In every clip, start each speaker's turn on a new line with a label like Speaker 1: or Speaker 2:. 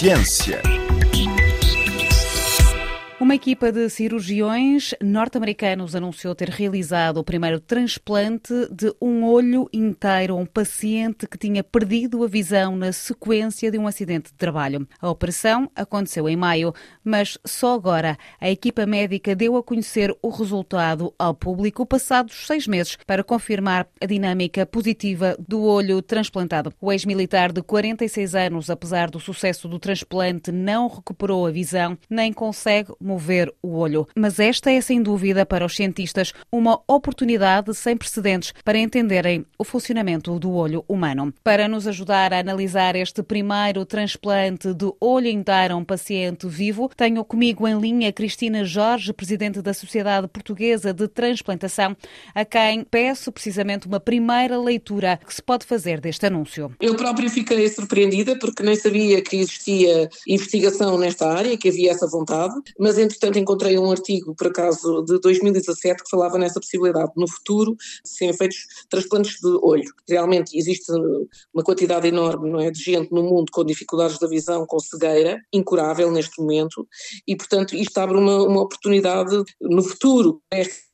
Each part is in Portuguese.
Speaker 1: Ciência. Uma equipa de cirurgiões norte-americanos anunciou ter realizado o primeiro transplante de um olho inteiro a um paciente que tinha perdido a visão na sequência de um acidente de trabalho. A operação aconteceu em maio, mas só agora a equipa médica deu a conhecer o resultado ao público passados seis meses para confirmar a dinâmica positiva do olho transplantado. O ex-militar de 46 anos, apesar do sucesso do transplante, não recuperou a visão nem consegue mover o olho. Mas esta é, sem dúvida, para os cientistas, uma oportunidade sem precedentes para entenderem o funcionamento do olho humano. Para nos ajudar a analisar este primeiro transplante de olho inteiro a um paciente vivo, tenho comigo em linha Cristina Jorge, presidente da Sociedade Portuguesa de Transplantação, a quem peço precisamente uma primeira leitura que se pode fazer deste anúncio.
Speaker 2: Eu própria fiquei surpreendida porque nem sabia que existia investigação nesta área, que havia essa vontade, mas entretanto encontrei um artigo, por acaso, de 2017 que falava nessa possibilidade no futuro de serem feitos transplantes de olho. Realmente existe uma quantidade enorme não é, de gente no mundo com dificuldades da visão, com cegueira, incurável neste momento, e portanto isto abre uma, uma oportunidade no futuro nesta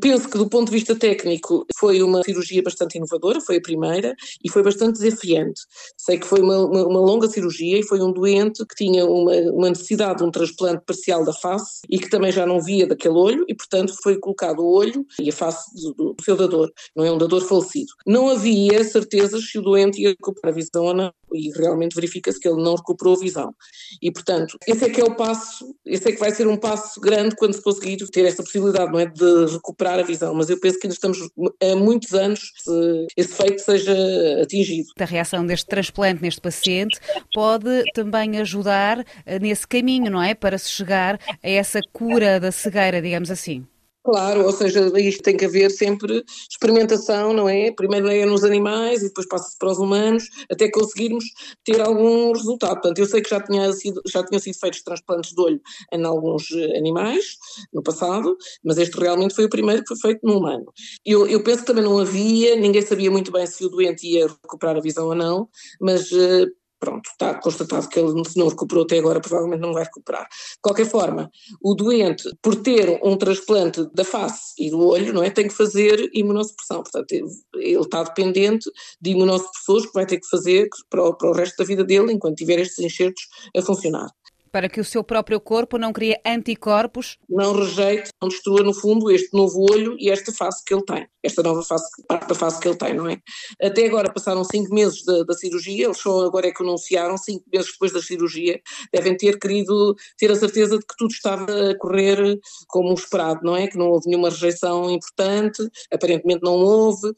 Speaker 2: Penso que, do ponto de vista técnico, foi uma cirurgia bastante inovadora, foi a primeira, e foi bastante desafiante. Sei que foi uma, uma, uma longa cirurgia e foi um doente que tinha uma, uma, necessidade de um transplante parcial da face e que também já não via daquele olho, e, portanto, foi colocado o olho e a face do, do seu dador, não é um dador falecido. Não havia certezas se o doente ia recuperar a visão ou não, e realmente verifica-se que ele não recuperou a visão. E, portanto, esse é que é o passo, esse é que vai ser um passo grande quando se conseguir ter essa possibilidade, não é, de recuperar a visão, mas eu penso que ainda estamos há muitos anos se esse feito seja atingido.
Speaker 1: A reação deste transplante neste paciente pode também ajudar nesse caminho, não é? Para se chegar a essa cura da cegueira, digamos assim.
Speaker 2: Claro, ou seja, isto tem que haver sempre experimentação, não é? Primeiro é nos animais e depois passa-se para os humanos, até conseguirmos ter algum resultado. Portanto, eu sei que já tinha sido, já tinham sido feitos transplantes de olho em alguns eh, animais no passado, mas este realmente foi o primeiro que foi feito no humano. Eu, eu penso que também não havia, ninguém sabia muito bem se o doente ia recuperar a visão ou não, mas uh, pronto, está constatado que ele não recuperou até agora, provavelmente não vai recuperar. De qualquer forma, o doente, por ter um transplante da face e do olho, não é, tem que fazer imunossupressão, portanto, ele, está dependente de imunossupressores que vai ter que fazer para o, para o resto da vida dele, enquanto tiver estes enxertos a funcionar
Speaker 1: para que o seu próprio corpo não crie anticorpos?
Speaker 2: Não rejeite, não destrua no fundo este novo olho e esta face que ele tem, esta nova face, parte da face que ele tem, não é? Até agora passaram cinco meses da, da cirurgia, eles só agora é que anunciaram, cinco meses depois da cirurgia, devem ter querido ter a certeza de que tudo estava a correr como esperado, não é? Que não houve nenhuma rejeição importante, aparentemente não houve,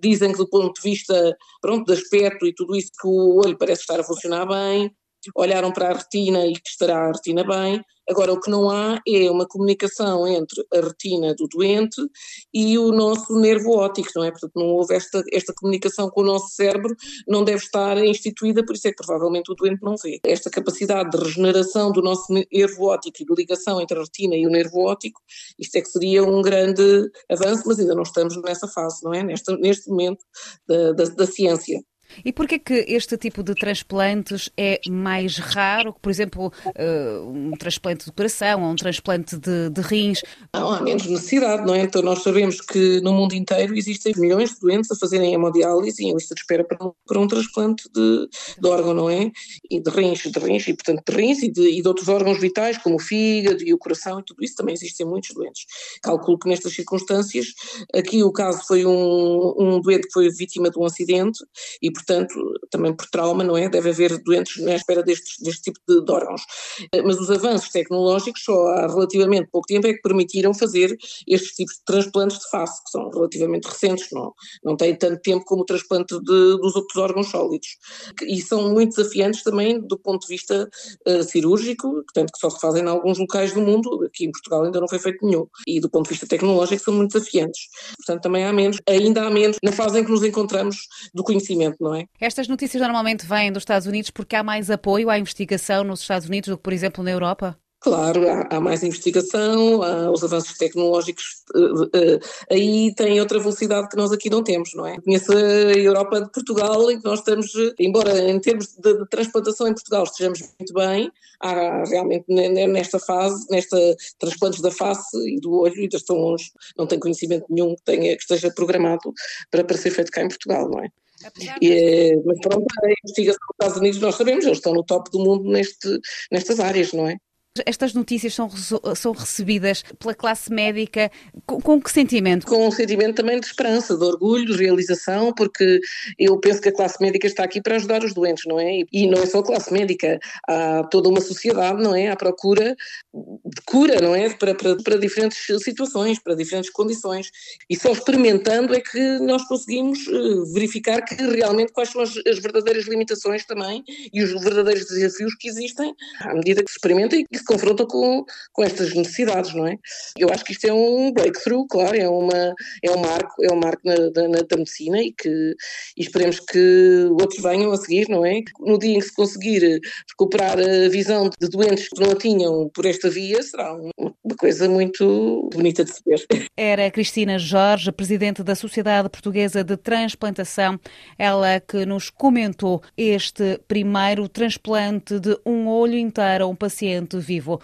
Speaker 2: dizem que do ponto de vista, pronto, de aspecto e tudo isso que o olho parece estar a funcionar bem, olharam para a retina e que estará a retina bem. Agora, o que não há é uma comunicação entre a retina do doente e o nosso nervo óptico, não é? Portanto, não houve esta, esta comunicação com o nosso cérebro, não deve estar instituída, por isso é que provavelmente o doente não vê. Esta capacidade de regeneração do nosso nervo óptico e de ligação entre a retina e o nervo óptico, isto é que seria um grande avanço, mas ainda não estamos nessa fase, não é? Neste, neste momento da, da, da ciência.
Speaker 1: E porquê que este tipo de transplantes é mais raro que, por exemplo, uh, um transplante de coração ou um transplante de, de, rins?
Speaker 2: Não, há menos necessidade, não é? Então nós sabemos que no mundo inteiro existem milhões de doentes a fazerem hemodiálise e em lista de espera para um, para um transplante de, de, órgão, não é? E de rins, de rins, e portanto de rins e de, e de outros órgãos vitais, como o fígado e o coração e tudo isso, também existem muitos doentes. Calculo que nestas circunstâncias, aqui o caso foi um, um doente que foi vítima de um acidente e, portanto, também por trauma, não é? Deve haver doentes na espera deste tipo de, de órgãos. Eh, mas os avanços tecnológicos só há relativamente pouco tempo é que permitiram fazer estes tipos de transplantes de face, que são relativamente recentes, não, não têm tanto tempo como o transplante de, dos outros órgãos sólidos. E são muito desafiantes também do ponto de vista uh, cirúrgico, portanto, que só se fazem em alguns locais do mundo, aqui em Portugal ainda não foi feito nenhum. E do ponto de vista tecnológico são muito desafiantes. Portanto, também há menos, ainda há menos na fase em que nos encontramos do conhecimento, não é?
Speaker 1: Estas notícias normalmente vêm dos Estados Unidos porque há mais apoio à investigação nos Estados Unidos do que, por exemplo, na Europa?
Speaker 2: Claro, há, há, mais investigação, há os avanços tecnológicos, uh, uh, aí tem outra velocidade que nós aqui não temos, não é? Conheço a Europa de Portugal, em que nós estamos, embora em termos de, de transplantação em Portugal estejamos muito bem, há realmente nesta fase, nesta transplantes da face e do olho, ainda estão longe, não tenho conhecimento nenhum que, tenha, que esteja programado para, para ser feito cá em Portugal, não é? Eh, mas pronto, a investigação dos Estados Unidos nós sabemos, eles estão no top do mundo neste, nestas áreas, não é?
Speaker 1: Estas notícias são, são recebidas pela classe médica com, com, que sentimento?
Speaker 2: Com um sentimento também de esperança, de orgulho, de realização, porque eu penso que a classe médica está aqui para ajudar os doentes, não é? E não é só a classe médica, há toda uma sociedade, não é? À procura de cura, não é? Para, para, para diferentes situações, para diferentes condições. E só experimentando é que nós conseguimos eh, verificar que realmente quais são as, as verdadeiras limitações também e os verdadeiros desafios que existem à medida que se experimenta e que se confronta com, com estas necessidades, não é? Eu acho que isto é um breakthrough, claro, é, uma, é um marco, é um marco na, na, da medicina e que e esperemos que outros venham a seguir, não é? No dia em que se conseguir recuperar a visão de doentes que não a tinham por esta via, será uma coisa muito bonita de se ver.
Speaker 1: Era Cristina Jorge, presidente da Sociedade Portuguesa de Transplantação, ela que nos comentou este primeiro transplante de um olho inteiro a um paciente vivo vivo.